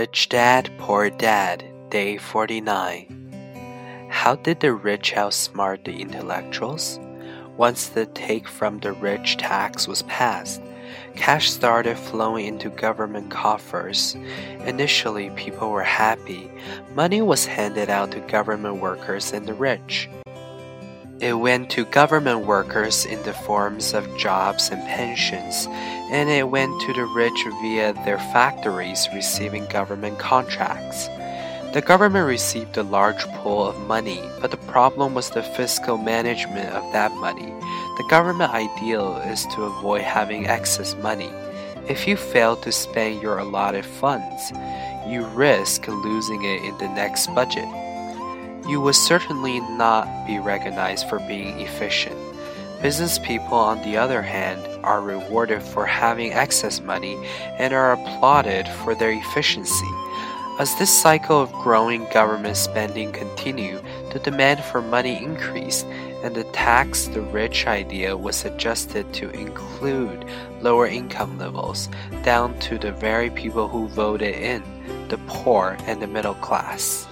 Rich Dad, Poor Dad, Day 49. How did the rich outsmart the intellectuals? Once the take from the rich tax was passed, cash started flowing into government coffers. Initially, people were happy. Money was handed out to government workers and the rich. It went to government workers in the forms of jobs and pensions, and it went to the rich via their factories receiving government contracts. The government received a large pool of money, but the problem was the fiscal management of that money. The government ideal is to avoid having excess money. If you fail to spend your allotted funds, you risk losing it in the next budget you would certainly not be recognized for being efficient. Business people, on the other hand, are rewarded for having excess money and are applauded for their efficiency. As this cycle of growing government spending continued, the demand for money increased, and the tax the rich idea was adjusted to include lower income levels, down to the very people who voted in, the poor and the middle class.